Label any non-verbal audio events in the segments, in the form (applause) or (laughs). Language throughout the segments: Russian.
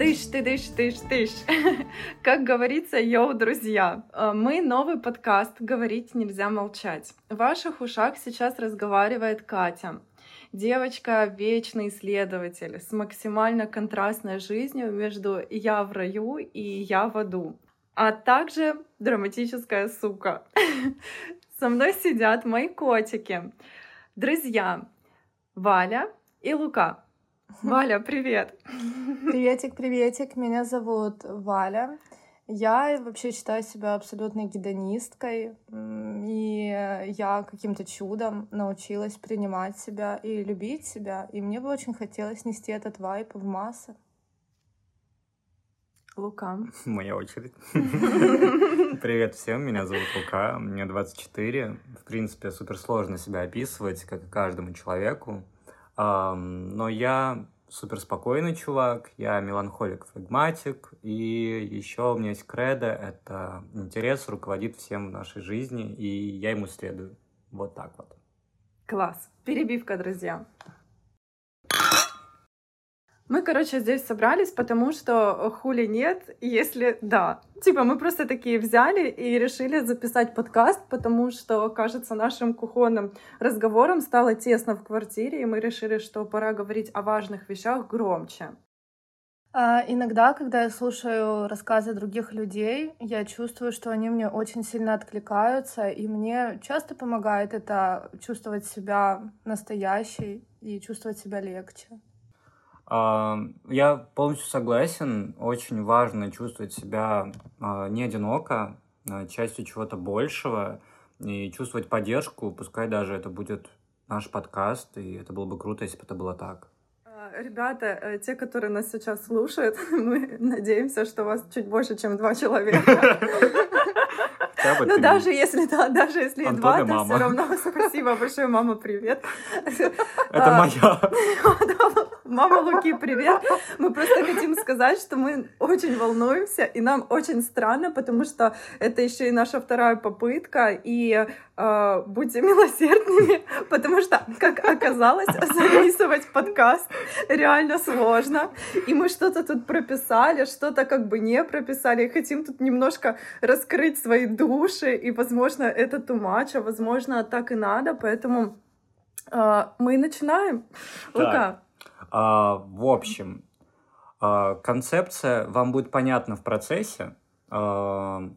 Тыш, ты, тыш, тыш, тыш. Как говорится, йоу, друзья. Э, мы новый подкаст «Говорить нельзя молчать». В ваших ушах сейчас разговаривает Катя. Девочка — вечный исследователь с максимально контрастной жизнью между «я в раю» и «я в аду». А также драматическая сука. (laughs) Со мной сидят мои котики. Друзья Валя и Лука. Валя, привет! Приветик, приветик. Меня зовут Валя. Я вообще считаю себя абсолютной гедонисткой, и я каким-то чудом научилась принимать себя и любить себя, и мне бы очень хотелось нести этот вайп в массы. Лука. (laughs) Моя очередь. (laughs) Привет всем, меня зовут Лука, мне 24. В принципе, супер сложно себя описывать, как и каждому человеку. Но я супер спокойный чувак, я меланхолик, флегматик, и еще у меня есть кредо, это интерес руководит всем в нашей жизни, и я ему следую. Вот так вот. Класс. Перебивка, друзья. Мы, короче, здесь собрались, потому что хули нет, если да. Типа мы просто такие взяли и решили записать подкаст, потому что, кажется, нашим кухонным разговором стало тесно в квартире, и мы решили, что пора говорить о важных вещах громче. А, иногда, когда я слушаю рассказы других людей, я чувствую, что они мне очень сильно откликаются, и мне часто помогает это чувствовать себя настоящей и чувствовать себя легче. Я полностью согласен. Очень важно чувствовать себя а, не одиноко, а частью чего-то большего и чувствовать поддержку, пускай даже это будет наш подкаст, и это было бы круто, если бы это было так. А, ребята, э, те, которые нас сейчас слушают, (laughs) мы надеемся, что вас чуть больше, чем два человека. (laughs) Ну, даже если, да, даже если и два, то все равно (laughs) спасибо большое, мама, привет. Это моя. Мама Луки, привет. Мы просто хотим сказать, что мы очень волнуемся, и нам очень странно, потому что это еще и наша вторая попытка, и э, будьте милосердными, потому что, как оказалось, записывать подкаст реально сложно, и мы что-то тут прописали, что-то как бы не прописали, и хотим тут немножко раскрыть свои души, и, возможно, это тумач, а возможно, так и надо, поэтому э, мы начинаем. Так. Лука, в общем, а, концепция вам будет понятна в процессе. А,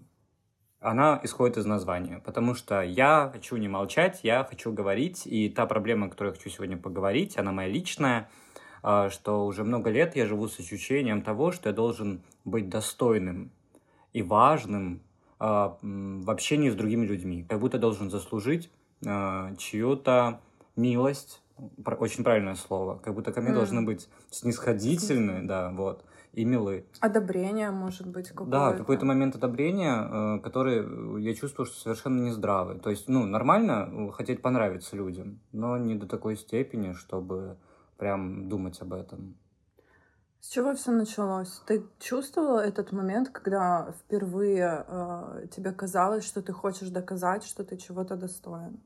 она исходит из названия, потому что я хочу не молчать, я хочу говорить, и та проблема, о которой я хочу сегодня поговорить, она моя личная, что уже много лет я живу с ощущением того, что я должен быть достойным и важным в общении с другими людьми, как будто должен заслужить чью-то милость, очень правильное слово. Как будто ко мне mm. должны быть снисходительны, да, вот, и милы. Одобрение, может быть, какое-то. Да, какой-то момент одобрения, э, который э, я чувствую, что совершенно нездравый. То есть, ну, нормально э, хотеть понравиться людям, но не до такой степени, чтобы прям думать об этом. С чего все началось? Ты чувствовала этот момент, когда впервые э, тебе казалось, что ты хочешь доказать, что ты чего-то достоин?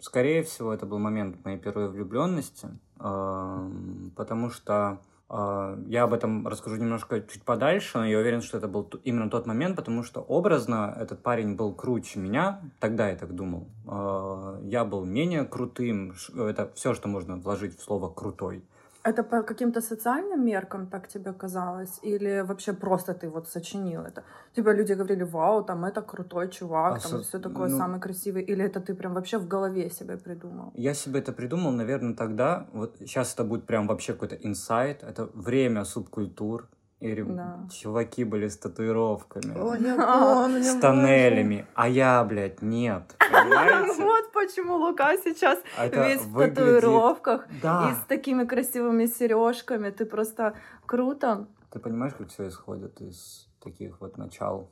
Скорее всего, это был момент моей первой влюбленности, эм, потому что э, я об этом расскажу немножко чуть подальше, но я уверен, что это был именно тот момент, потому что образно этот парень был круче меня, тогда я так думал. Э, я был менее крутым, это все, что можно вложить в слово «крутой». Это по каким-то социальным меркам так тебе казалось? Или вообще просто ты вот сочинил это? Типа люди говорили, вау, там это крутой чувак, а там со... все такое ну... самый красивый. Или это ты прям вообще в голове себе придумал? Я себе это придумал, наверное, тогда. Вот сейчас это будет прям вообще какой-то инсайт. Это время субкультур. И да. чуваки были с татуировками. О, я (laughs) помню, с тоннелями. А я, блядь, нет. (laughs) Вот почему Лука сейчас весь в татуировках и с такими красивыми сережками. Ты просто круто. Ты понимаешь, как все исходит из таких вот начал?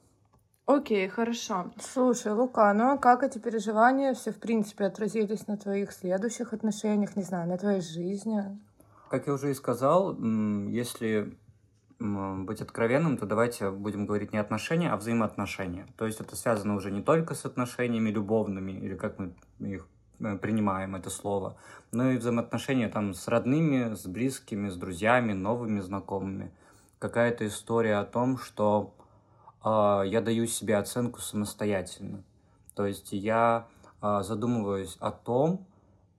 Окей, хорошо. Слушай, Лука, ну а как эти переживания все, в принципе, отразились на твоих следующих отношениях, не знаю, на твоей жизни? Как я уже и сказал, если быть откровенным, то давайте будем говорить не отношения, а взаимоотношения. То есть это связано уже не только с отношениями любовными, или как мы их э, принимаем это слово, но и взаимоотношения там с родными, с близкими, с друзьями, новыми знакомыми. какая-то история о том, что э, я даю себе оценку самостоятельно. То есть я э, задумываюсь о том,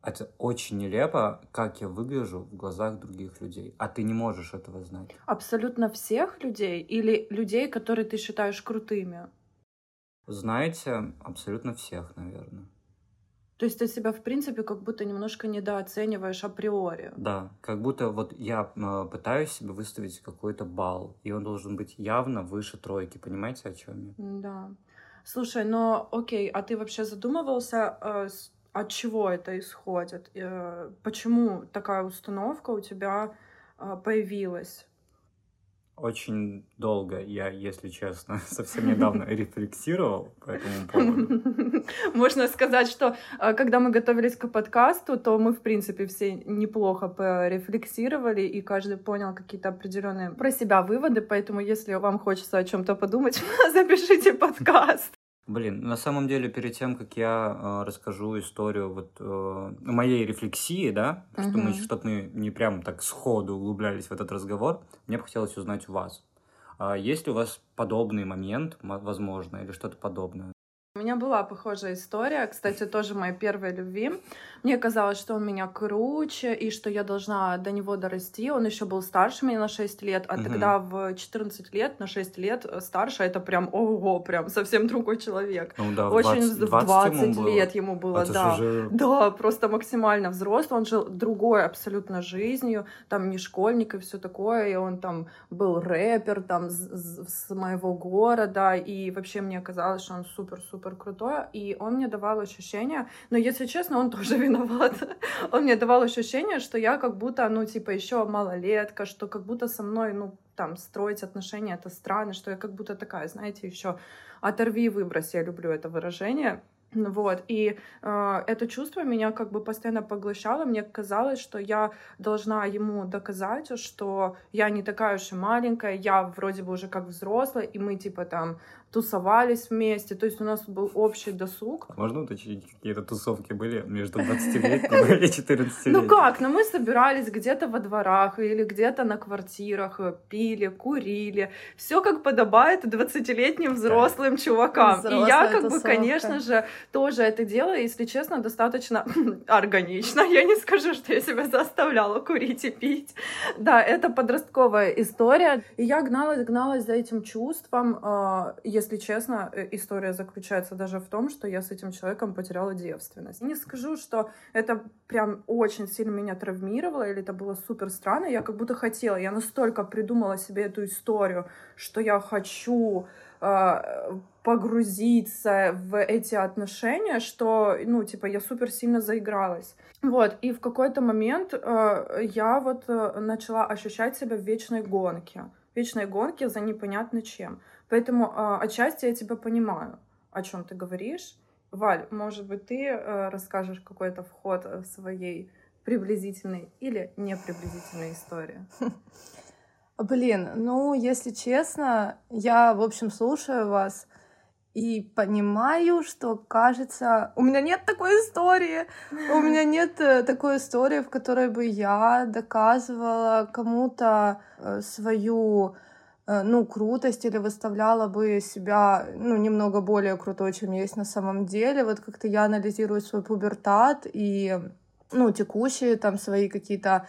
это очень нелепо, как я выгляжу в глазах других людей. А ты не можешь этого знать. Абсолютно всех людей или людей, которые ты считаешь крутыми? Знаете, абсолютно всех, наверное. То есть ты себя, в принципе, как будто немножко недооцениваешь априори. Да, как будто вот я э, пытаюсь себе выставить какой-то балл, и он должен быть явно выше тройки. Понимаете, о чем я? Да. Слушай, но окей, а ты вообще задумывался, э, от чего это исходит? Э, почему такая установка у тебя э, появилась? Очень долго я, если честно, (laughs) совсем недавно (laughs) рефлексировал по этому поводу. (laughs) Можно сказать, что э, когда мы готовились к подкасту, то мы, в принципе, все неплохо порефлексировали, и каждый понял какие-то определенные про себя выводы, поэтому если вам хочется о чем-то подумать, запишите подкаст. Блин, на самом деле, перед тем, как я э, расскажу историю вот э, моей рефлексии, да, uh-huh. что мы, чтобы мы не прям так сходу углублялись в этот разговор, мне бы хотелось узнать у вас. А есть ли у вас подобный момент, возможно, или что-то подобное? У меня была похожая история, кстати, тоже моей первой любви. Мне казалось, что он меня круче, и что я должна до него дорасти. Он еще был старше меня на 6 лет, а угу. тогда в 14 лет, на 6 лет старше, это прям, ого, прям совсем другой человек. Ну да, Очень 20, 20, 20 ему лет ему было, это да. Уже... Да, просто максимально взрослый. Он жил другой абсолютно жизнью, там не школьник и все такое, и он там был рэпер там с, с моего города, и вообще мне казалось, что он супер-супер супер крутой, и он мне давал ощущение, но если честно, он (laughs) тоже виноват. он мне давал ощущение, что я как будто, ну, типа, еще малолетка, что как будто со мной, ну, там, строить отношения, это странно, что я как будто такая, знаете, еще оторви и выбрось, я люблю это выражение. Вот, и э, это чувство меня как бы постоянно поглощало. Мне казалось, что я должна ему доказать, что я не такая уж и маленькая, я вроде бы уже как взрослая, и мы типа там тусовались вместе, то есть у нас был общий досуг. Можно уточнить, какие-то тусовки были между 20-летними и 14 Ну как, ну мы собирались где-то во дворах или где-то на квартирах, пили, курили, все как подобает 20-летним взрослым чувакам. Взрослая и я как тусовка. бы, конечно же, тоже это делала, если честно, достаточно (clears throat) органично. Я не скажу, что я себя заставляла курить и пить. Да, это подростковая история. И я гналась, гналась за этим чувством, а, если честно, э, история заключается даже в том, что я с этим человеком потеряла девственность. Не скажу, что это прям очень сильно меня травмировало, или это было супер странно. Я как будто хотела, я настолько придумала себе эту историю, что я хочу э, погрузиться в эти отношения, что, ну, типа, я супер сильно заигралась. Вот, и в какой-то момент э, я вот э, начала ощущать себя в вечной гонке. Вечной гонке за непонятно чем. Поэтому э, отчасти я тебя понимаю, о чем ты говоришь. Валь, может быть, ты э, расскажешь какой-то вход в своей приблизительной или неприблизительной истории? (laughs) Блин, ну, если честно, я, в общем, слушаю вас и понимаю, что, кажется, у меня нет такой истории, у меня (laughs) нет э, такой истории, в которой бы я доказывала кому-то э, свою Э, ну, крутость или выставляла бы себя, ну, немного более крутой, чем есть на самом деле. Вот как-то я анализирую свой пубертат и, ну, текущие там свои какие-то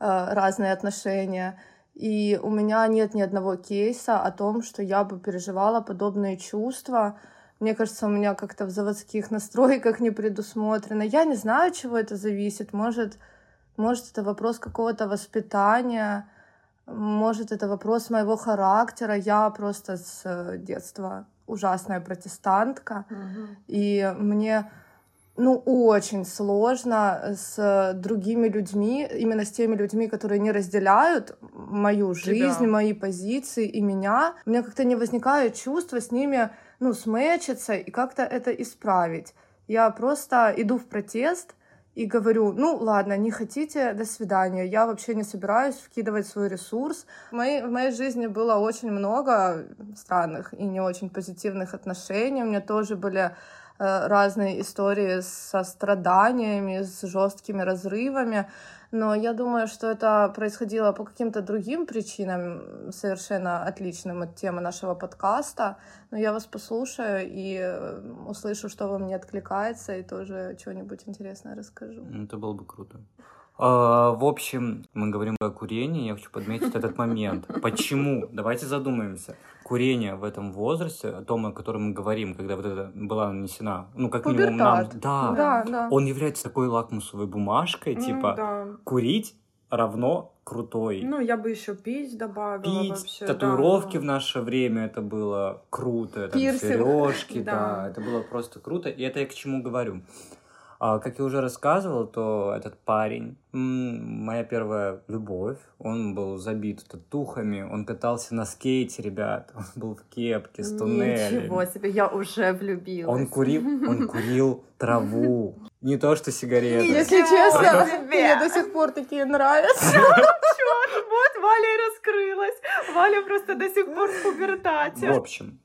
э, разные отношения. И у меня нет ни одного кейса о том, что я бы переживала подобные чувства. Мне кажется, у меня как-то в заводских (laughs) настройках не предусмотрено. Я не знаю, чего это зависит. Может, может это вопрос какого-то воспитания, может, это вопрос моего характера. Я просто с детства ужасная протестантка. Угу. И мне ну, очень сложно с другими людьми, именно с теми людьми, которые не разделяют мою жизнь, Тебя. мои позиции и меня. У меня как-то не возникает чувства с ними, ну, смычиться и как-то это исправить. Я просто иду в протест, и говорю, ну ладно, не хотите, до свидания. Я вообще не собираюсь вкидывать свой ресурс. В моей, в моей жизни было очень много странных и не очень позитивных отношений. У меня тоже были э, разные истории со страданиями, с жесткими разрывами. Но я думаю, что это происходило по каким-то другим причинам, совершенно отличным от темы нашего подкаста. Но я вас послушаю и услышу, что вам не откликается, и тоже что-нибудь интересное расскажу. Это было бы круто. А, в общем, мы говорим о курении, я хочу подметить этот момент. Почему? Давайте задумаемся. Курение в этом возрасте, о том, о котором мы говорим, когда вот это была нанесена, ну, как минимум нам... Да, да, да. Он является такой лакмусовой бумажкой, типа, да. курить равно крутой. Ну, я бы еще пить добавила Пить, вообще. татуировки да, в наше время это было круто, там, сережки, (laughs) Да. да, это было просто круто. И это я к чему говорю. А, как я уже рассказывал, то этот парень, моя первая любовь, он был забит татухами, он катался на скейте, ребят, (laughs) он был в кепке с туннелями. Ничего себе, я уже влюбилась. Он курил, он (laughs) курил траву, не то что сигареты. Если честно, (laughs) мне до сих пор такие нравятся. Вот Валя раскрылась. Валя просто до сих пор в пубертате. В общем,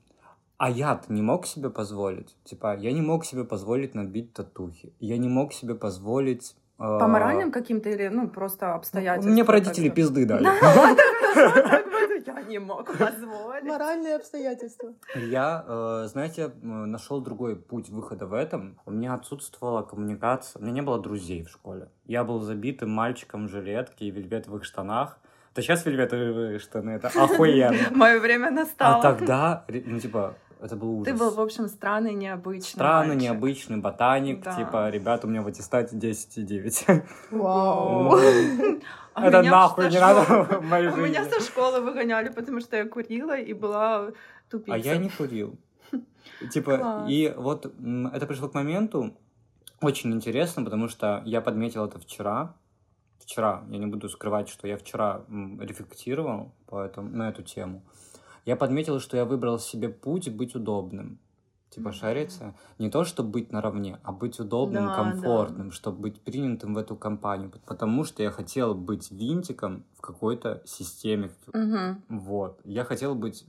а я-то не мог себе позволить. Типа, я не мог себе позволить набить татухи. Я не мог себе позволить... э, По моральным каким-то или, ну, просто обстоятельствам? Мне родители пизды дали. Я не мог позволить. Моральные обстоятельства. Я, э, знаете, нашел другой путь выхода в этом. У меня отсутствовала коммуникация. У меня не было друзей в школе. Я был забитым мальчиком в жилетке и вельветовых штанах. Да сейчас вельветовые штаны, это охуенно. Мое время А настало. тогда, ре- ну, типа, это был ужас. Ты был, в общем, странный, необычный Странный, мальчик. необычный ботаник. Да. Типа, ребята, у меня в аттестате 10,9. Вау. (laughs) А Это меня нахуй не школы- надо в моей А Меня жизни. со школы выгоняли, потому что я курила и была тупицей. А я не курил. (laughs) Типа, Класс. и вот это пришло к моменту очень интересно, потому что я подметил это вчера. Вчера, я не буду скрывать, что я вчера рефлектировал по этому, на эту тему. Я подметил, что я выбрал себе путь быть удобным. Типа шариться. Не то, чтобы быть наравне, а быть удобным, Да, комфортным, чтобы быть принятым в эту компанию. Потому что я хотел быть винтиком в какой-то системе, Мгм. вот. Я хотел быть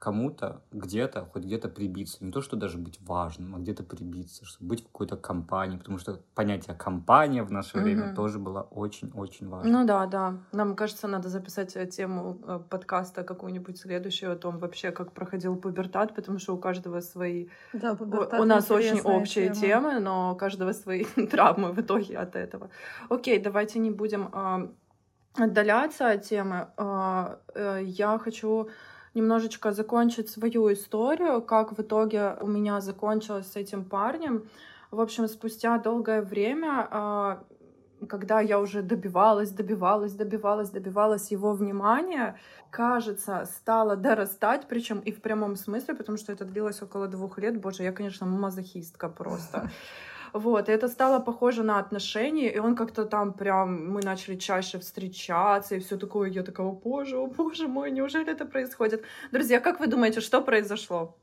кому-то где-то, хоть где-то прибиться. Не то, что даже быть важным, а где-то прибиться, чтобы быть в какой-то компании. Потому что понятие компания в наше время Мгм. тоже было очень-очень важно. Ну да, да. Нам кажется, надо записать э, тему э, подкаста какую-нибудь следующую о том вообще, как проходил пубертат, потому что у каждого свои... Да, У, пубертат у нас очень общие тема. темы, но у каждого свои (laughs) травмы в итоге от этого. Окей, давайте не будем а, отдаляться от темы. А, э, я хочу немножечко закончить свою историю, как в итоге у меня закончилось с этим парнем. В общем, спустя долгое время, а, когда я уже добивалась, добивалась, добивалась, добивалась его внимания, кажется, стала дорастать, причем и в прямом смысле, потому что это длилось около двух лет. Боже, я, конечно, мазохистка просто. (laughs) Вот, и это стало похоже на отношения, и он как-то там прям, мы начали чаще встречаться, и все такое, я такая, о боже, о боже мой, неужели это происходит? Друзья, как вы думаете, что произошло?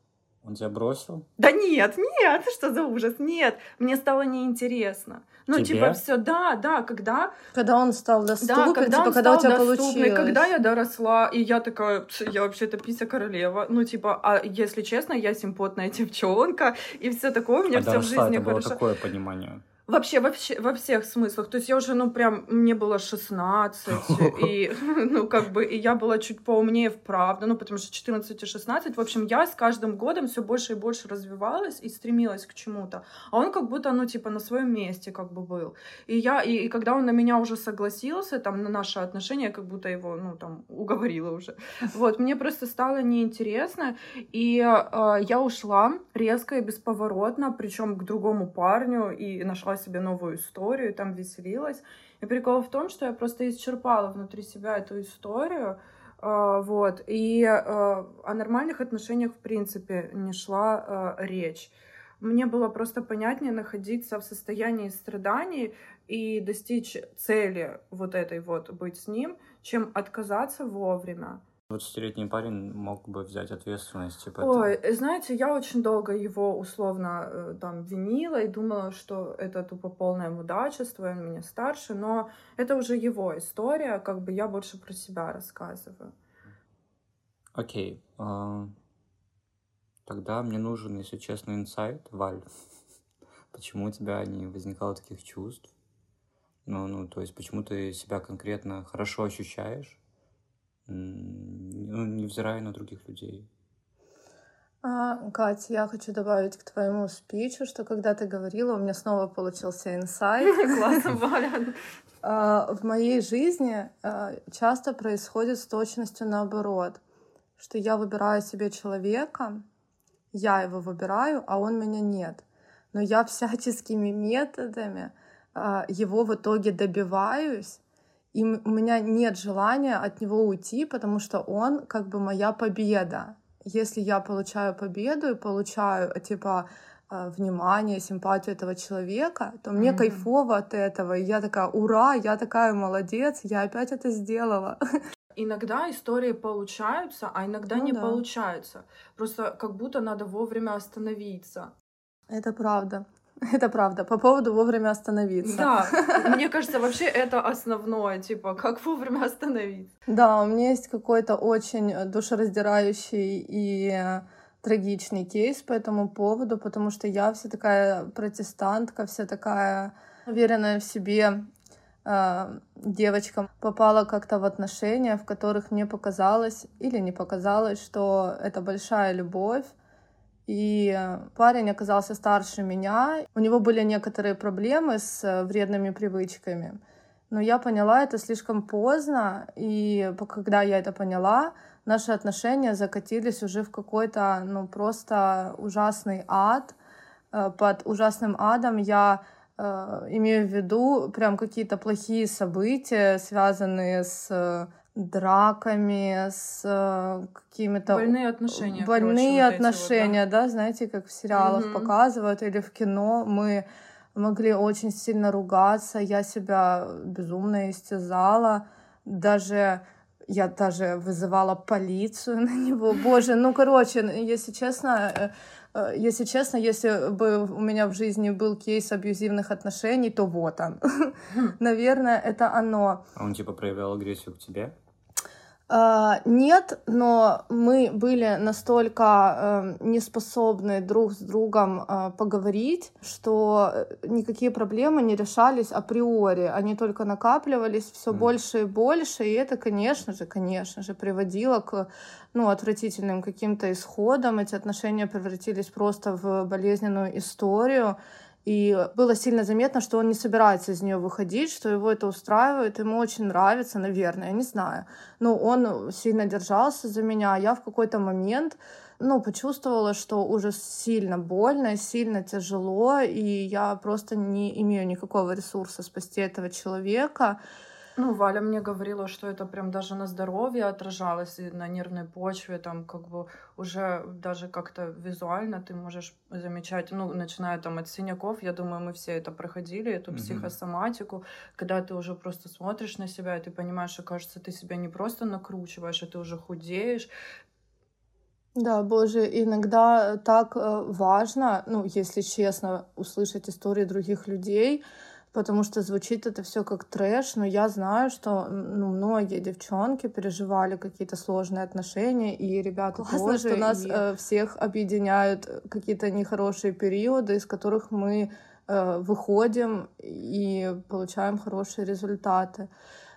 Он тебя бросил? Да нет, нет, (laughs) что за ужас, нет, мне стало неинтересно. Ну, Тебе? типа, все, да, да, когда Когда он стал да, доступен, когда типа, он когда у стал тебя доступный, получилось. когда я доросла, и я такая, «Пс, я вообще-то пися королева. Ну, типа, а если честно, я симпотная (laughs) девчонка, и все такое, у меня А все в жизни это было хорошо. такое понимание. Вообще, вообще, во всех смыслах. То есть я уже, ну, прям, мне было 16, (laughs) и, ну, как бы, и я была чуть поумнее вправду, ну, потому что 14 и 16, в общем, я с каждым годом все больше и больше развивалась и стремилась к чему-то. А он как будто, ну, типа, на своем месте как бы был. И я, и, и когда он на меня уже согласился, там, на наши отношения, как будто его, ну, там, уговорила уже. Вот, мне просто стало неинтересно, и э, я ушла резко и бесповоротно, причем к другому парню, и нашла себе новую историю, там веселилась. И прикол в том, что я просто исчерпала внутри себя эту историю, э, вот, и э, о нормальных отношениях, в принципе, не шла э, речь. Мне было просто понятнее находиться в состоянии страданий и достичь цели вот этой вот быть с ним, чем отказаться вовремя. 20-летний парень мог бы взять ответственность. Типа, Ой, это- знаете, я очень долго его условно э, там винила и думала, что это тупо полное мудачество, он меня старше, но это уже его история, как бы я больше про себя рассказываю. Окей. а, Тогда мне нужен, если честно, инсайт, Валь. (laughs) Почему у тебя не возникало таких чувств? Ну, ну, то есть, почему ты себя конкретно хорошо ощущаешь, ну, невзирая на других людей? А, Катя, я хочу добавить к твоему спичу, что когда ты говорила, у меня снова получился инсайт. (laughs) Классно, Валя. А, в моей жизни а, часто происходит с точностью наоборот, что я выбираю себе человека, я его выбираю, а он меня нет. Но я всяческими (laughs) методами а, его в итоге добиваюсь, и у меня нет желания от него уйти, потому что он как бы моя победа. Если я получаю победу и получаю, типа, а, внимание, симпатию этого человека, то мне mm-hmm. кайфово от этого. И я такая, ура, я такая молодец, я опять это сделала. (laughs) Иногда истории получаются, а иногда ну, не да. получаются. Просто как будто надо вовремя остановиться. Это правда. (laughs) Это правда. По поводу вовремя остановиться. Да, (laughs) мне кажется, вообще это основное, типа, как вовремя остановиться. Да, у меня есть какой-то очень душераздирающий и трагичный кейс по этому поводу, потому что я вся такая протестантка, вся такая уверенная в себе э, девочка попала как-то в отношения, в которых мне показалось или не показалось, что это большая любовь, и парень оказался старше меня. У него были некоторые проблемы с э, вредными привычками. Но я поняла это слишком поздно, и когда я это поняла, наши отношения закатились уже в какой-то, ну, просто ужасный ад. Э, под ужасным адом я э, имею в виду прям какие-то плохие события, связанные с драками, с э, какими-то... Больные отношения. Больные короче, отношения, вот, да? да, знаете, как в сериалах mm-hmm. показывают или в кино. Мы могли очень сильно ругаться, я себя безумно истязала, даже я даже вызывала полицию (laughs) на него. Боже, ну короче, если честно, э, э, если честно, если бы у меня в жизни был кейс абьюзивных отношений, то вот он. (laughs) Хм. Наверное, это оно. А он типа проявлял агрессию к тебе? Uh, нет, но мы были настолько uh, неспособны друг с другом uh, поговорить, что никакие проблемы не решались априори. Они только накапливались все mm. больше и больше, и это, конечно же, конечно же, приводило к ну, отвратительным каким-то исходам. Эти отношения превратились просто в болезненную историю. И было сильно заметно, что он не собирается из нее выходить, что его это устраивает, ему очень нравится, наверное, я не знаю. Но он сильно держался за меня, а я в какой-то момент ну, почувствовала, что уже сильно больно, сильно тяжело, и я просто не имею никакого ресурса спасти этого человека. Ну, Валя мне говорила, что это прям даже на здоровье отражалось, и на нервной почве, там как бы уже даже как-то визуально ты можешь замечать, ну, начиная там от синяков, я думаю, мы все это проходили, эту mm-hmm. психосоматику, когда ты уже просто смотришь на себя, и ты понимаешь, что, кажется, ты себя не просто накручиваешь, а ты уже худеешь, да, боже, иногда так э, важно, ну, если честно, услышать истории других людей, потому что звучит это все как трэш, но я знаю, что ну, многие девчонки переживали какие-то сложные отношения, и ребята Классно, тоже, что нас и... э, всех объединяют какие-то нехорошие периоды, из которых мы э, выходим и получаем хорошие результаты.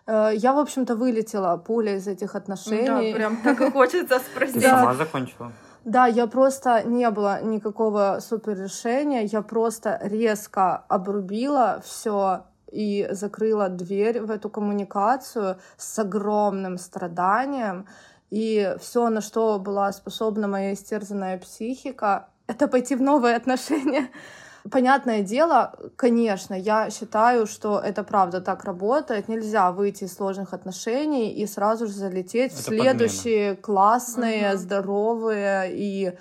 Э, я, в общем-то, вылетела пуля из этих отношений. Да, прям так и хочется спросить. Сама закончила. Да, я просто не было никакого супер решения, я просто резко обрубила все и закрыла дверь в эту коммуникацию с огромным страданием. И все, на что была способна моя истерзанная психика, это пойти в новые отношения. Понятное дело, конечно, я считаю, что это правда так работает. Нельзя выйти из сложных отношений и сразу же залететь это в следующие подмена. классные, угу. здоровые и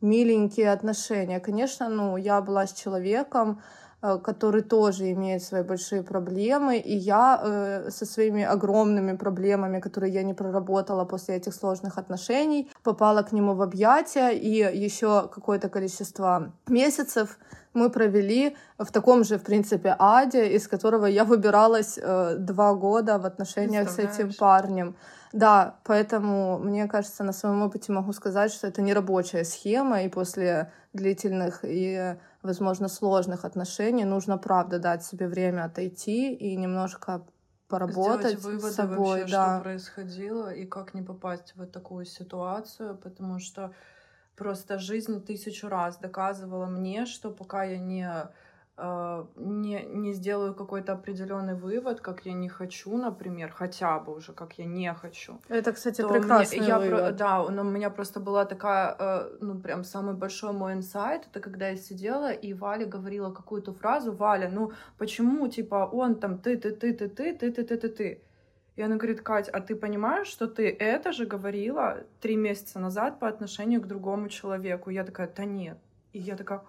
миленькие отношения. Конечно, ну, я была с человеком, который тоже имеет свои большие проблемы, и я э, со своими огромными проблемами, которые я не проработала после этих сложных отношений, попала к нему в объятия, и еще какое-то количество месяцев мы провели в таком же, в принципе, аде, из которого я выбиралась э, два года в отношениях с этим парнем. Да, поэтому, мне кажется, на своем опыте могу сказать, что это не рабочая схема, и после длительных и возможно, сложных отношений, нужно, правда, дать себе время отойти и немножко поработать Сделать выводы с собой, вообще, да. что происходило, и как не попасть в такую ситуацию, потому что просто жизнь тысячу раз доказывала мне, что пока я не не, не сделаю какой-то определенный вывод, как я не хочу, например, хотя бы уже, как я не хочу. Это, кстати, прекрасный мне, я вывод. Про, да, но у меня просто была такая, э, ну, прям самый большой мой инсайт, это когда я сидела, и Валя говорила какую-то фразу, Валя, ну, почему, типа, он там ты, ты, ты, ты, ты, ты, ты, ты, ты, ты. И она говорит, Кать, а ты понимаешь, что ты это же говорила три месяца назад по отношению к другому человеку? Я такая, да нет. И я такая,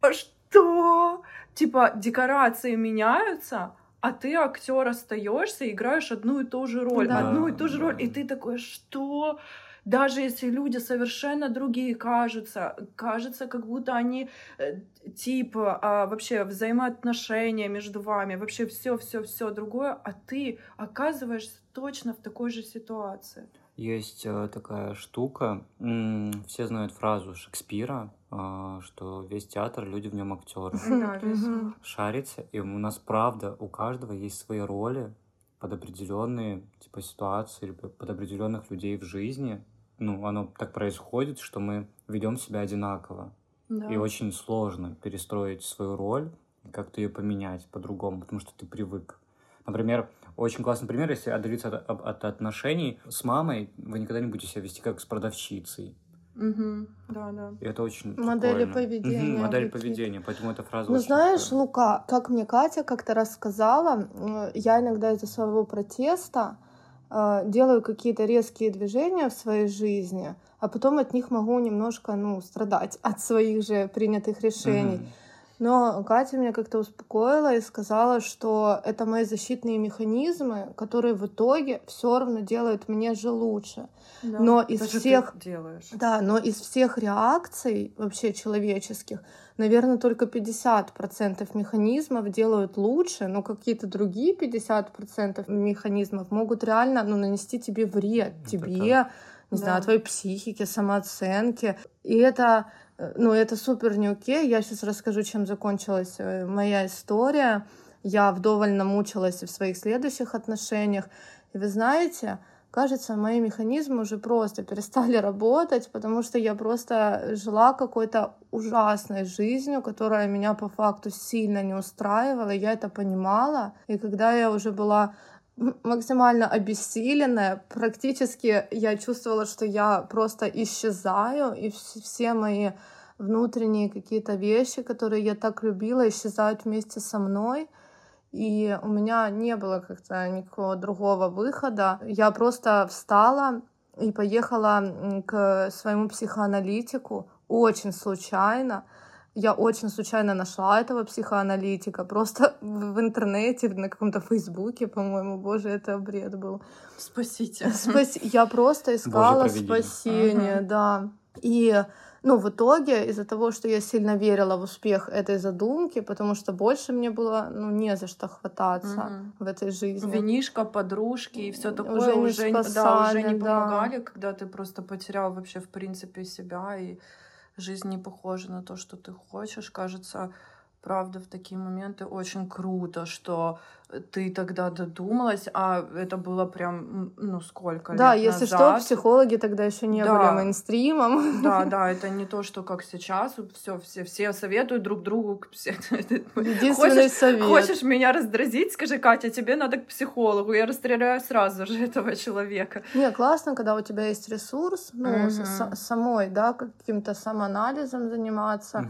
а что? Что? Типа, декорации меняются, а ты, актер, остаешься и играешь одну и ту же роль. Да. Одну и ту же роль. И ты такой, что? Даже если люди совершенно другие кажутся, кажется, как будто они э, типа а, вообще взаимоотношения между вами, вообще все, все, все другое, а ты оказываешься точно в такой же ситуации. Есть э, такая штука, все знают фразу Шекспира, э, что весь театр, люди в нем актеры. Да, Шарится, и у нас правда, у каждого есть свои роли под определенные типа ситуации, под определенных людей в жизни. Ну, оно так происходит, что мы ведем себя одинаково. Да. И очень сложно перестроить свою роль, как-то ее поменять по-другому, потому что ты привык. Например, очень классный пример, если отдалиться от, от, от отношений с мамой, вы никогда не будете себя вести как с продавщицей. Угу, да, да. И это очень Модели прикольно. поведения. Угу, модель поведения, поэтому эта фраза Ну, знаешь, такая. Лука, как мне Катя как-то рассказала, я иногда из-за своего протеста э, делаю какие-то резкие движения в своей жизни, а потом от них могу немножко, ну, страдать (laughs) от своих же принятых решений. Мгм. Но Катя меня как-то успокоила и сказала, что это мои защитные механизмы, которые в итоге все равно делают мне же лучше. Да. Но из всех, делаешь. да, но из всех реакций вообще человеческих, наверное, только 50% механизмов делают лучше, но какие-то другие 50% механизмов могут реально ну, нанести тебе вред, Это тебе, так. не Да. знаю, твоей психике, самооценке. И это, ну, это супер не окей. Я сейчас расскажу, чем закончилась э, моя история. Я вдоволь намучилась в своих следующих отношениях. И вы знаете, кажется, мои механизмы уже просто перестали работать, потому что я просто жила какой-то ужасной жизнью, которая меня по факту сильно не устраивала. Я это понимала. И когда я уже была максимально обессиленная, практически я чувствовала, что я просто исчезаю, и вс- все мои внутренние какие-то вещи, которые я так любила, исчезают вместе со мной. И у меня не было как-то никакого другого выхода. Я просто встала и поехала к своему психоаналитику очень случайно. Я очень случайно нашла этого психоаналитика. Просто (laughs) в интернете, на каком-то фейсбуке, по-моему, боже, это бред был. Спасите. Спаси- (laughs) Я просто искала провидение. спасение, Ага. да. И ну, в итоге, из-за того, что я сильно верила в успех этой задумки, потому что больше мне было ну, не за что хвататься Мгм. в этой жизни. Винишка, подружки и все такое Уже уже, не не- да, уже спасали, не да. помогали, когда ты просто потерял вообще в принципе себя и жизнь не похожа на то, что ты хочешь. Кажется, правда, в такие моменты очень круто, что ты тогда додумалась, а это было прям, ну, сколько Да, лет если что, назад. психологи тогда еще не Да. были мейнстримом. Да, (laughs) да, это не то, что как сейчас. Все, все, все советуют друг другу. пси- (laughs) Единственный Хочешь- совет. Хочешь меня раздразить, скажи, Катя, тебе надо к психологу. Я расстреляю сразу же (laughs) этого человека. Не, классно, когда у тебя есть ресурс, ну, с- Мгм. с- самой, да, каким-то самоанализом заниматься.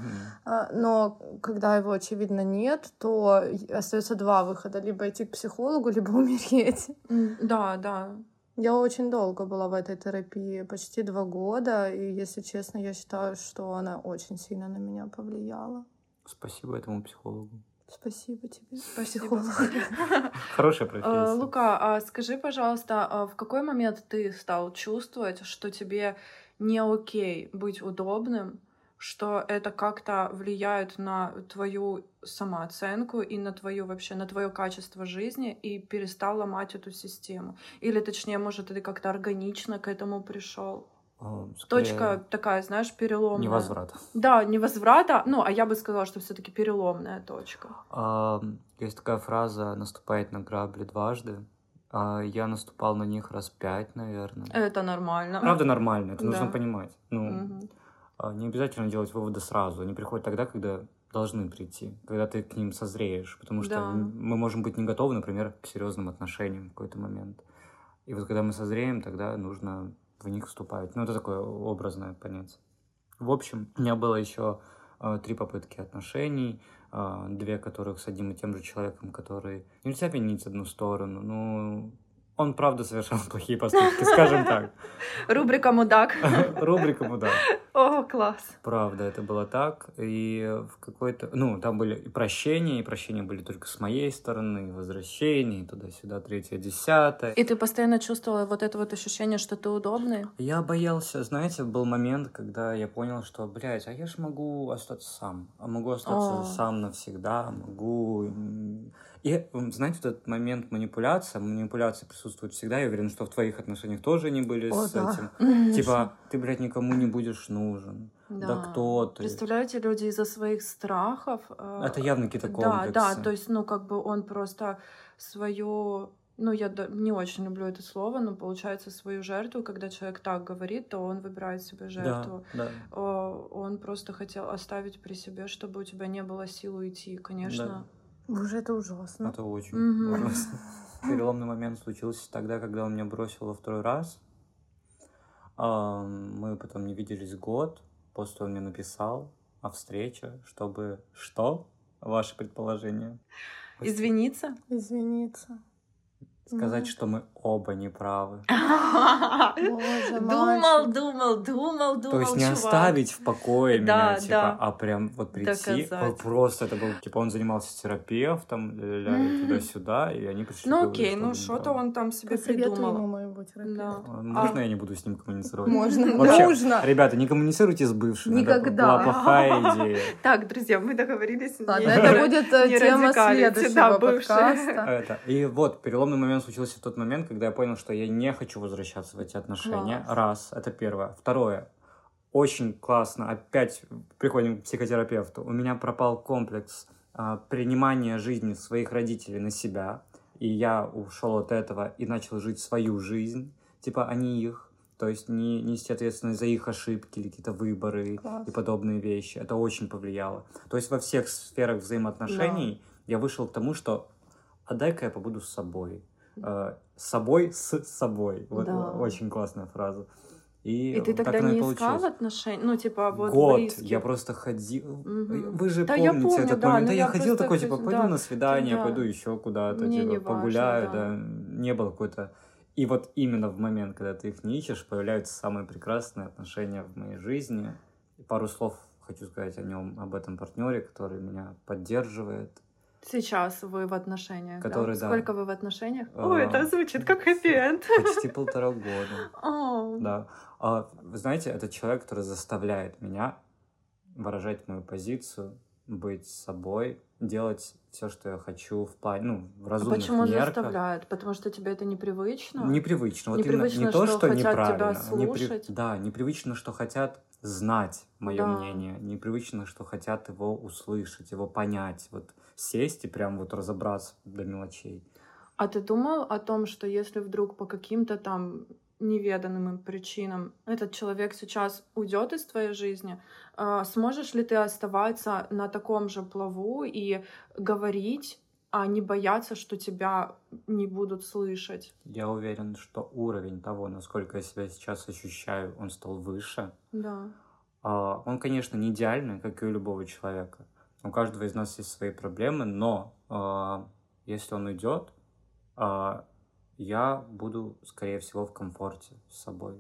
А, Но когда его, очевидно, нет, то остается два выхода. Либо идти к психологу, (laughs) либо умереть. Да, да. Я очень долго была в этой терапии, почти два года, и, если честно, я считаю, что она очень сильно на меня повлияла. Спасибо этому психологу. Спасибо тебе. Спасибо. (laughs) Хорошая Э, профессия. Лука, а скажи, пожалуйста, а в какой момент ты стал чувствовать, что тебе не окей быть удобным, что это как-то влияет на твою самооценку и на твою вообще, на твое качество жизни и перестал ломать эту систему? Или точнее, может, ты как-то органично к этому пришел? А, скорее, Точка такая, знаешь, переломная. Невозврата. Да, не возврата, ну, а я бы сказала, что все-таки переломная точка. А, Есть такая фраза «наступает на грабли дважды». А, Я наступал на них раз пять, наверное. Это нормально. Правда нормально, это нужно Да. понимать. Ну, Мгм. А, не обязательно делать выводы сразу. Они приходят тогда, когда должны прийти, когда ты к ним созреешь. Потому что Да. мы можем быть не готовы, например, к серьезным отношениям в какой-то момент. И вот когда мы созреем, тогда нужно в них вступать. Ну, это такое образное понятие. В общем, у меня было еще э, три попытки отношений, э, две которых с одним и тем же человеком, который нельзя винить одну сторону. Ну, он правда совершал (laughs) плохие поступки, скажем так. Рубрика «Мудак». (laughs) Рубрика «Мудак». О, класс. Правда, это было так. И в какой-то... Ну, там были и прощения, и прощения были только с моей стороны, и возвращения, и туда-сюда, третье, десятое. И ты постоянно чувствовала вот это вот ощущение, что ты удобный? Я боялся, знаете, был момент, когда я понял, что, блядь, а я ж могу остаться сам. А могу остаться О. сам навсегда, могу... И, знаете, вот этот момент манипуляции, манипуляции присутствует всегда. Я уверен, что в твоих отношениях тоже они были О, с да. этим. Типа, ты, блядь, никому не будешь нужен. Да, кто ты? Представляете, люди из-за своих страхов... э, Это явно какие-то Да, комплексы. да, то есть, ну, как бы он просто свою... Ну, я да- не очень люблю это слово, но получается свою жертву, когда человек так говорит, то он выбирает себе жертву. Да, да. О, Он просто хотел оставить при себе, чтобы у тебя не было сил уйти, конечно. Боже, это ужасно. Это очень Мгм. ужасно. (laughs) Переломный момент случился тогда, когда он меня бросил во второй раз. А, Мы потом не виделись год. После он мне написал о встрече, чтобы... Что? Ваше предположение? Извиниться? Извиниться. Сказать, что мы оба неправы. (laughs) Думал, думал, думал, думал, То есть не оставить в покое меня, типа, а прям вот прийти. Просто это был, типа, он занимался терапевтом, туда-сюда, и они пришли. Ну окей, ну что-то он там себе придумал. Да. А Можно А- я не буду с ним коммуницировать? Можно. Нужно. Ребята, не коммуницируйте с бывшими. Это Никогда. была плохая (laughs) идея. Так, друзья, мы договорились. Ладно, это будет э, тема следующего подкаста. Это. И вот, переломный момент случился в тот момент, когда я понял, что я не хочу возвращаться в эти отношения. Класс. Раз, это первое. Второе, очень классно, опять приходим к психотерапевту. У меня пропал комплекс а, принимания жизни своих родителей на себя. И я ушел от этого и начал жить свою жизнь. Tипа, они их. То есть не нести ответственность за их ошибки или какие-то выборы Класс. и подобные вещи. Это очень повлияло. То есть во всех сферах взаимоотношений я вышел к тому, что а дай-ка я побуду с собой. Э, с собой с собой. Вот Да. очень классная фраза. И, И ты так тогда не искал получилось. отношений? Ну, типа, вот Год близких. я просто ходил. Мгм. Вы же Да, я помните помню, этот да, момент. Да, я я ходил такой, типа, пойду да, на свидание, да. пойду еще куда-то, Мне типа, не важно, погуляю, да. да. Не было какой-то. И вот именно в момент, когда ты их не ищешь, появляются самые прекрасные отношения в моей жизни. И пару слов хочу сказать о нем, об этом партнере, который меня поддерживает. Сейчас вы в отношениях, да? Который, да. Сколько вы в отношениях? А. Ой, это звучит как хэппи-энд. Почти полтора (laughs) года. Да. А, вы знаете, это человек, который заставляет меня выражать мою позицию, быть собой, делать все, что я хочу в плане, ну, в А разумных почему мерках. заставляют? Потому что тебе это непривычно? Непривычно. Вот именно Непривычно, не то, что что, хотят тебя неправильно. непри- слушать. Да, непривычно, что хотят знать мое Да. мнение. Непривычно, что хотят его услышать, его понять. Вот сесть и прям вот разобраться до мелочей. А ты думал о том, что если вдруг по каким-то там неведанным им причинам этот человек сейчас уйдет из твоей жизни, а, сможешь ли ты оставаться на таком же плаву и говорить, а не бояться, что тебя не будут слышать? Я уверен, что уровень того, насколько я себя сейчас ощущаю, он стал выше. Да. А, Он, конечно, не идеальный, как и у любого человека. У каждого из нас есть свои проблемы, но а, если он уйдет, я буду, скорее всего, в комфорте с собой.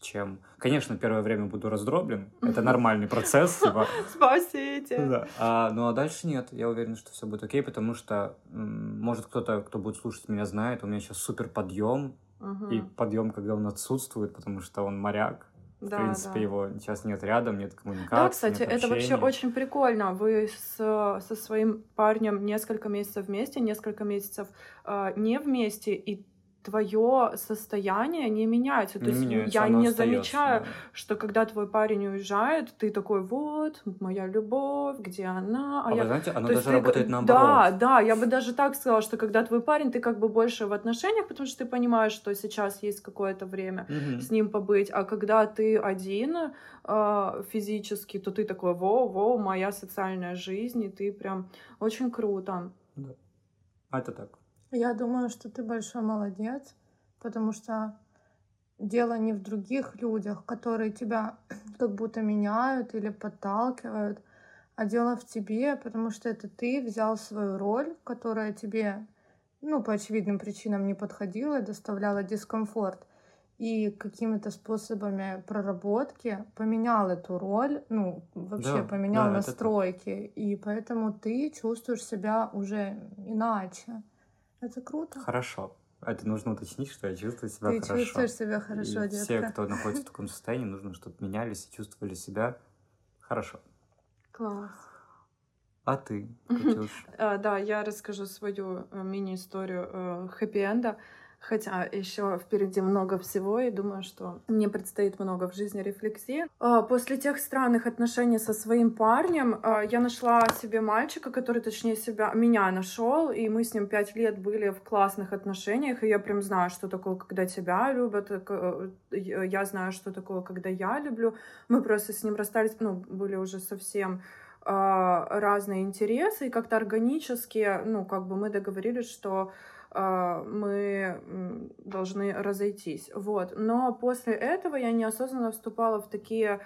чем... Конечно, первое время буду раздроблен. Это нормальный процесс. Типа... (laughs) Спасите. Да. А, ну а дальше нет. Я уверен, что все будет окей, потому что, может, кто-то, кто будет слушать меня, знает, у меня сейчас супер подъем. Угу. И подъем, когда он отсутствует, потому что он моряк. В да, принципе, да. его сейчас нет рядом, нет коммуникации. Да, кстати, нет это вообще очень прикольно. Вы с, со своим парнем несколько месяцев вместе, несколько месяцев э, не вместе, и твое состояние не меняется. Не То есть меняется, я не остается, замечаю, да. что когда твой парень уезжает, ты такой, вот, моя любовь, где она? А, а я... вы знаете, она То даже ты... работает наоборот. Да, да, я бы даже так сказала, что когда твой парень, ты как бы больше в отношениях, потому что ты понимаешь, что сейчас есть какое-то время Мгм. с ним побыть, а когда ты один э, физически, то ты такой, воу, воу, моя социальная жизнь, и ты прям очень круто. Да. А это так. Я думаю, что ты большой молодец, потому что дело не в других людях, которые тебя (clears throat) как будто меняют или подталкивают, а дело в тебе, потому что это ты взял свою роль, которая тебе, ну, по очевидным причинам не подходила доставляла дискомфорт. И какими-то способами проработки поменял эту роль, ну, вообще Да, поменял да, это настройки. И поэтому ты чувствуешь себя уже иначе. Это круто. Хорошо. Это нужно уточнить, что я чувствую себя Ты хорошо. чувствуешь себя хорошо, и детка. все, кто находится в (laughs) таком состоянии, нужно, чтобы менялись и чувствовали себя хорошо. Класс. А ты, Катюш? А, да, я расскажу свою э, мини-историю э, хэппи-энда. Хотя еще впереди много всего, и думаю, что мне предстоит много в жизни рефлексии. А, После тех странных отношений со своим парнем а, я нашла себе мальчика, который, точнее, себя, меня нашел, и мы с ним пять лет были в классных отношениях, и я прям знаю, что такое, когда тебя любят, э, э, я знаю, что такое, когда я люблю. Мы просто с ним расстались, ну, были уже совсем а, разные интересы, и как-то органически, ну, как бы мы договорились, что мы м, должны разойтись. Вот. Но после этого я неосознанно вступала в такие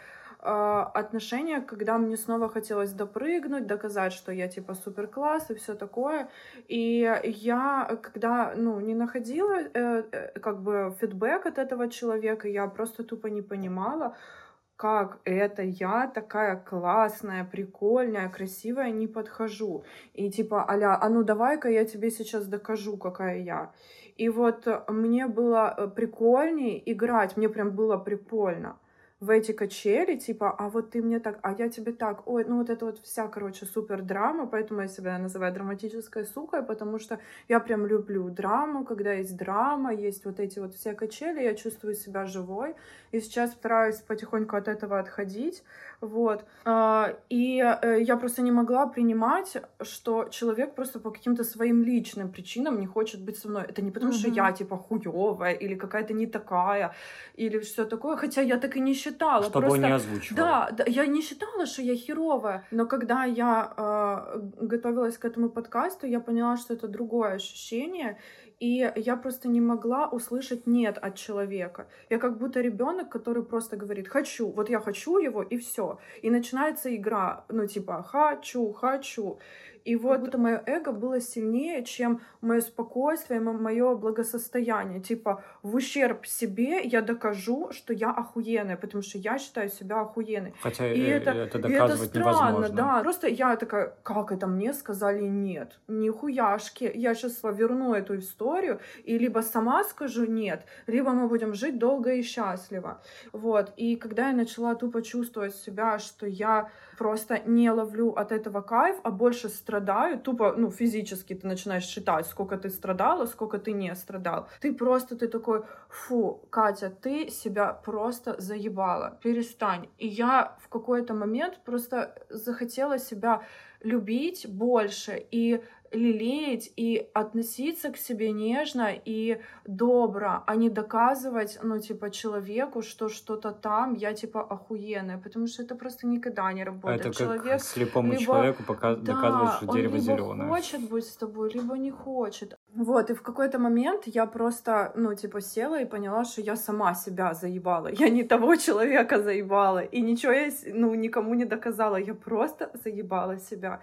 а, отношения, когда мне снова хотелось допрыгнуть, доказать, что я типа супер класс и все такое. И я, когда ну, не находила э, э, как бы фидбэк от этого человека, я просто тупо не понимала, как это я такая классная, прикольная, красивая не подхожу. И типа, аля, а ну давай-ка я тебе сейчас докажу, какая я. И вот мне было э, прикольнее играть, мне прям было прикольно в эти качели, типа, а вот ты мне так, а я тебе так, ой, ну вот это вот вся, короче, супер драма, поэтому я себя называю драматической сукой, потому что я прям люблю драму, когда есть драма, есть вот эти вот все качели, я чувствую себя живой, и сейчас стараюсь потихоньку от этого отходить, вот, А, и э, я просто не могла принимать, что человек просто по каким-то своим личным причинам не хочет быть со мной, это не потому, что Мгм. я, типа, хуевая или какая-то не такая, или что такое, хотя я так и не считала, Чтобы просто... не озвучивал. Да, да, я не считала, что я херовая, но когда я э, готовилась к этому подкасту, я поняла, что это другое ощущение, и я просто не могла услышать нет от человека. Я как будто ребенок, который просто говорит хочу, вот я хочу его и все, и начинается игра, ну типа хочу, хочу. И вот будто мое эго было сильнее, чем мое спокойствие, мое благосостояние. Типа, в ущерб себе я докажу, что я охуенная, потому что я считаю себя охуенной. Хотя И это, это, и это доказывать странно, невозможно. да. Просто я такая, как это мне сказали нет? Нихуяшки. Я сейчас верну эту историю и либо сама скажу нет, либо мы будем жить долго и счастливо. Вот. И когда я начала тупо чувствовать себя, что я просто не ловлю от этого кайф, а больше страдаю, тупо, ну, физически ты начинаешь считать, сколько ты страдала, сколько ты не страдал. Ты просто, ты такой, фу, Катя, ты себя просто заебала, перестань. И я в какой-то момент просто захотела себя любить больше и лелеять и относиться к себе нежно и добро, а не доказывать, ну, типа, человеку, что что-то там, я, типа, охуенная, потому что это просто никогда не А работает. это как Человек слепому либо- человеку пока... да, доказывать, что он дерево зеленое. хочет быть с тобой, либо не хочет. Вот, и в какой-то момент я просто, ну, типа, села и поняла, что я сама себя заебала. Я не того человека заебала. И ничего я, ну, никому не доказала. Я просто заебала себя.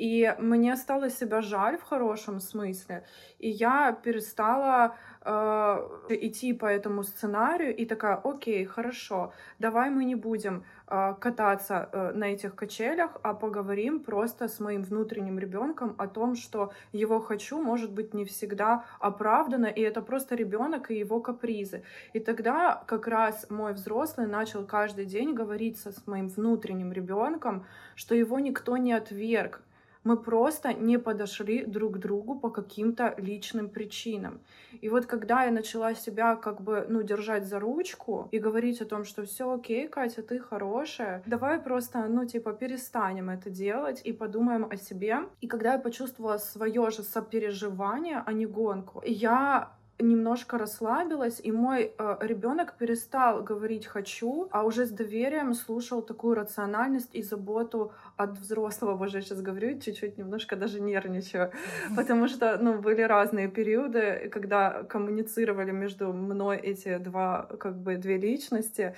И мне стало себя жаль в хорошем смысле. И я перестала э, идти по этому сценарию и такая, окей, хорошо, давай мы не будем э, кататься э, на этих качелях, а поговорим просто с моим внутренним ребенком о том, что его хочу может быть не всегда оправдано, и это просто ребенок и его капризы. И тогда как раз мой взрослый начал каждый день говорить со с моим внутренним ребенком, что его никто не отверг, мы просто не подошли друг к другу по каким-то личным причинам. И вот когда я начала себя как бы, ну, держать за ручку и говорить о том, что все окей, Катя, ты хорошая, давай просто, ну, типа, перестанем это делать и подумаем о себе. И когда я почувствовала свое же сопереживание, а не гонку, я немножко расслабилась, и мой э, ребенок перестал говорить хочу, а уже с доверием слушал такую рациональность и заботу от взрослого. Боже, я сейчас говорю, чуть-чуть немножко даже нервничаю, потому что, ну, были разные периоды, когда коммуницировали между мной эти два, как бы, две личности,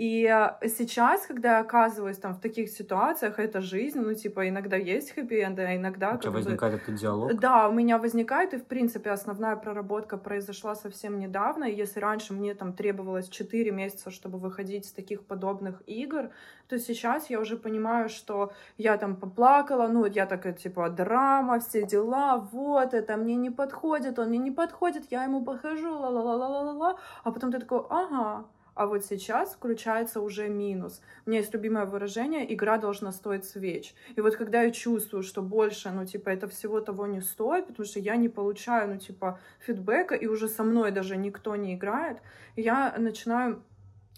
и сейчас, когда я оказываюсь там в таких ситуациях, это жизнь, ну, типа, иногда есть хэппи-энды, а иногда... У тебя возникает бы... этот диалог? Да, у меня возникает, и, в принципе, основная проработка произошла совсем недавно, и если раньше мне там требовалось 4 месяца, чтобы выходить с таких подобных игр, то сейчас я уже понимаю, что я там поплакала, ну, я такая, типа, драма, все дела, вот, это мне не подходит, он мне не подходит, я ему похожу, ла-ла-ла-ла-ла-ла, а потом ты такой, ага, а вот сейчас включается уже минус. У меня есть любимое выражение «игра должна стоить свеч». И вот когда я чувствую, что больше, ну, типа, это всего того не стоит, потому что я не получаю, ну, типа, фидбэка, и уже со мной даже никто не играет, я начинаю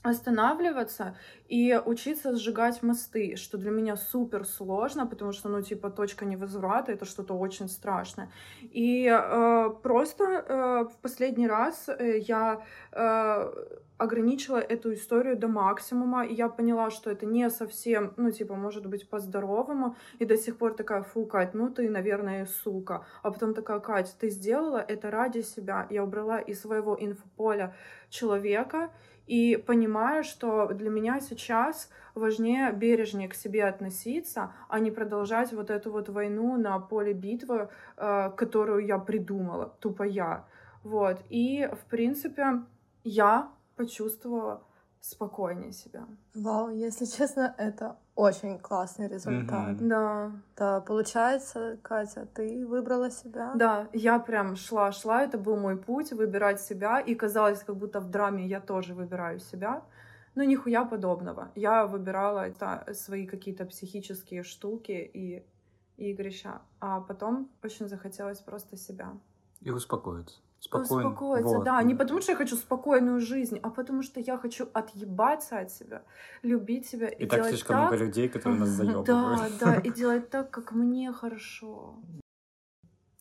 останавливаться и учиться сжигать мосты, что для меня супер сложно, потому что, ну, типа, точка невозврата — это что-то очень страшное. И э, просто э, в последний раз э, я э, ограничила эту историю до максимума, и я поняла, что это не совсем, ну, типа, может быть, по-здоровому, и до сих пор такая, фу, Кать, ну ты, наверное, сука. А потом такая, Кать, ты сделала это ради себя. Я убрала из своего инфополя человека, и понимаю, что для меня сейчас важнее бережнее к себе относиться, а не продолжать вот эту вот войну на поле битвы, э, которую я придумала, тупо я. Вот. И, в принципе, я почувствовала спокойнее себя. Вау, если честно, это очень классный результат. Mm-hmm. Да. Да, получается, Катя, ты выбрала себя. Да, я прям шла-шла, это был мой путь, выбирать себя, и казалось, как будто в драме я тоже выбираю себя. Но нихуя подобного. Я выбирала это, свои какие-то психические штуки и, и игрища. А потом очень захотелось просто себя. И успокоиться. Спокойно. Успокоиться, вот. да. Не потому что я хочу спокойную жизнь, а потому что я хочу отъебаться от себя, любить себя и, и так делать слишком так... много людей, которые нас заебывают. Да, да, (laughs) и делать так, как мне хорошо.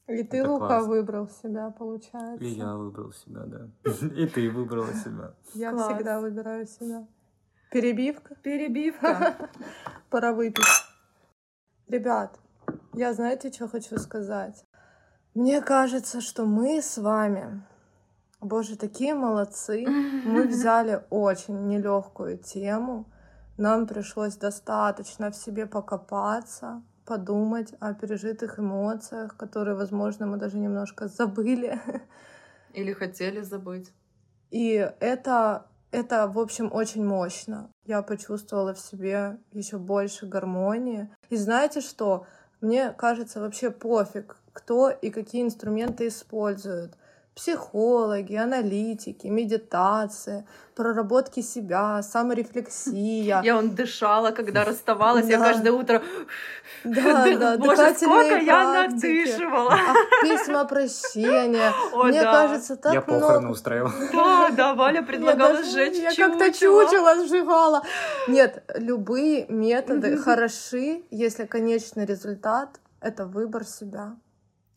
И ты, Это Лука, выбрал себя, получается. И я выбрал себя, да. (laughs) И ты выбрала себя. Я всегда выбираю себя. Перебивка? Перебивка. (laughs) Пора выпить. Ребят, я знаете, что хочу сказать? Мне кажется, что мы с вами, боже, такие молодцы. Мы (laughs) взяли очень нелегкую тему. Нам пришлось достаточно в себе покопаться, подумать о пережитых эмоциях, которые, возможно, мы даже немножко забыли. (laughs) Или хотели забыть. И это, это, в общем, очень мощно. Я почувствовала в себе еще больше гармонии. И знаете что? Мне кажется, вообще пофиг, кто и какие инструменты используют. Психологи, аналитики, медитация, проработки себя, саморефлексия. (laughs) Я он дышала, когда расставалась, я каждое утро... Да, (laughs) да, Боже, сколько я надышивала. А письма прощения. (laughs) Мне кажется, так много... Я похороны устраивала. Да, да, Валя предлагала сжечь Я как-то чучело сжигала. Нет, любые методы хороши, если конечный результат — это выбор себя.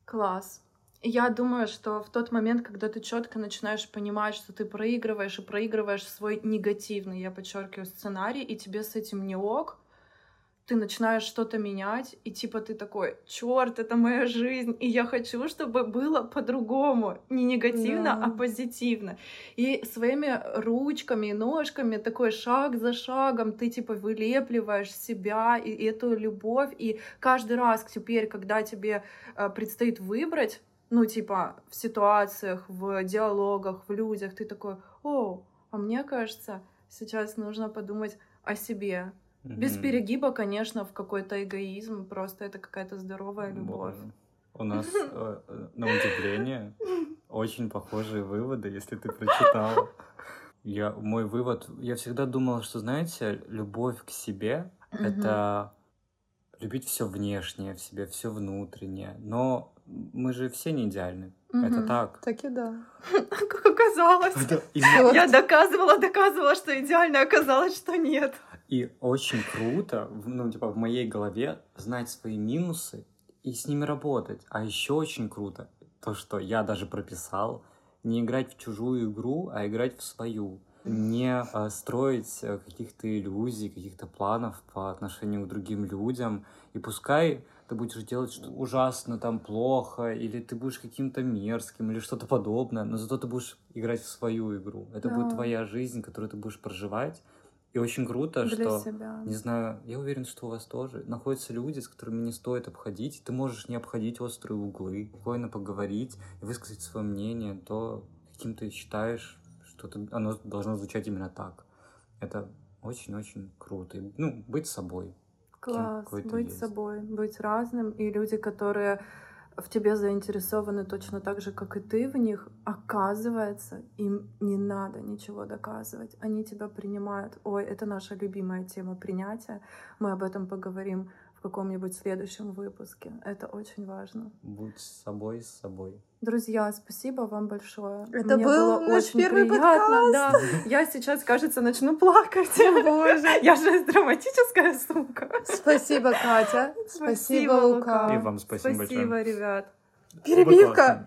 Класс. Я думаю, что в тот момент, когда ты четко начинаешь понимать, что ты проигрываешь и проигрываешь свой негативный, я подчеркиваю, сценарий, и тебе с этим не ок, ты начинаешь что-то менять, и типа ты такой, черт, это моя жизнь, и я хочу, чтобы было по-другому, не негативно, Да. а позитивно. И своими ручками и ножками, такой шаг за шагом, ты типа вылепливаешь себя и эту любовь, и каждый раз теперь, когда тебе э, предстоит выбрать, ну типа в ситуациях, в диалогах, в людях, ты такой, о, а мне кажется, сейчас нужно подумать о себе, без Мгм. перегиба, конечно, в какой-то эгоизм, просто это какая-то здоровая любовь. Боже. У нас, э, (laughs) э, на удивление, очень похожие выводы, если ты прочитал. Я, мой вывод, я всегда думал, что, знаете, любовь к себе — это любить все внешнее в себе, все внутреннее. Но мы же все не идеальны. Это Мгм. так. Так и да. (laughs) Как оказалось. Я доказывала, доказывала, что идеально, оказалось, что нет. И очень круто, ну, типа, в моей голове знать свои минусы и с ними работать. А еще очень круто то, что я даже прописал, не играть в чужую игру, а играть в свою. Не а, строить э, каких-то иллюзий, каких-то планов по отношению к другим людям. И пускай ты будешь делать что ужасно там плохо, или ты будешь каким-то мерзким, или что-то подобное, но зато ты будешь играть в свою игру. Это будет Да. твоя жизнь, которую ты будешь проживать. И очень круто, Для что, себя. не знаю, я уверен, что у вас тоже находятся люди, с которыми не стоит обходить. Ты можешь не обходить острые углы, спокойно поговорить и высказать свое мнение, то, каким ты считаешь, что ты- оно должно звучать именно так. Это очень-очень круто. И, ну, быть собой. Класс, какой быть есть. собой, быть разным. И люди, которые в тебе заинтересованы точно так же, как и ты в них, оказывается, им не надо ничего доказывать. Они тебя принимают. Ой, это наша любимая тема принятия. Мы об этом поговорим каком-нибудь следующем выпуске. Это очень важно. Будь собой с собой. Друзья, спасибо вам большое. Это Мне был было наш очень первый приятно. Да. Я сейчас, кажется, начну плакать. Боже. (laughs) Я же драматическая сумка. Спасибо, Катя. Спасибо, Лука. И вам спасибо, Спасибо, большое. ребят. Перебивка.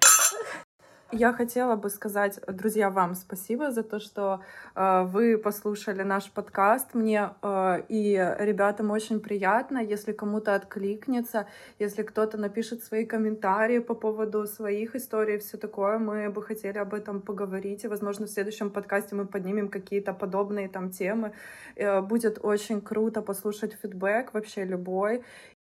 Я хотела бы сказать, друзья, вам спасибо за то, что э, вы послушали наш подкаст. Мне э, и ребятам очень приятно, если кому-то откликнется, если кто-то напишет свои комментарии по поводу своих историй, все такое. Мы бы хотели об этом поговорить, и, возможно, в следующем подкасте мы поднимем какие-то подобные там темы. Э, будет очень круто послушать фидбэк вообще любой.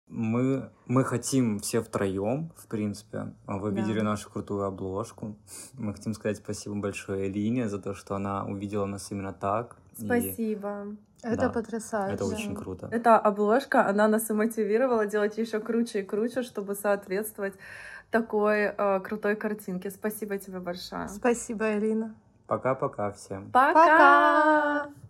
Мы, мы хотим все втроем, в принципе. А Вы Да. видели нашу крутую обложку. Мы хотим сказать спасибо большое Элине за то, что она увидела нас именно так. И Спасибо. Это Да. потрясающе. это очень круто. Эта обложка, она нас и мотивировала делать еще круче и круче, чтобы соответствовать такой э, крутой картинке. Спасибо тебе большое. Спасибо, Элина. Пока-пока всем. Пока! Пока!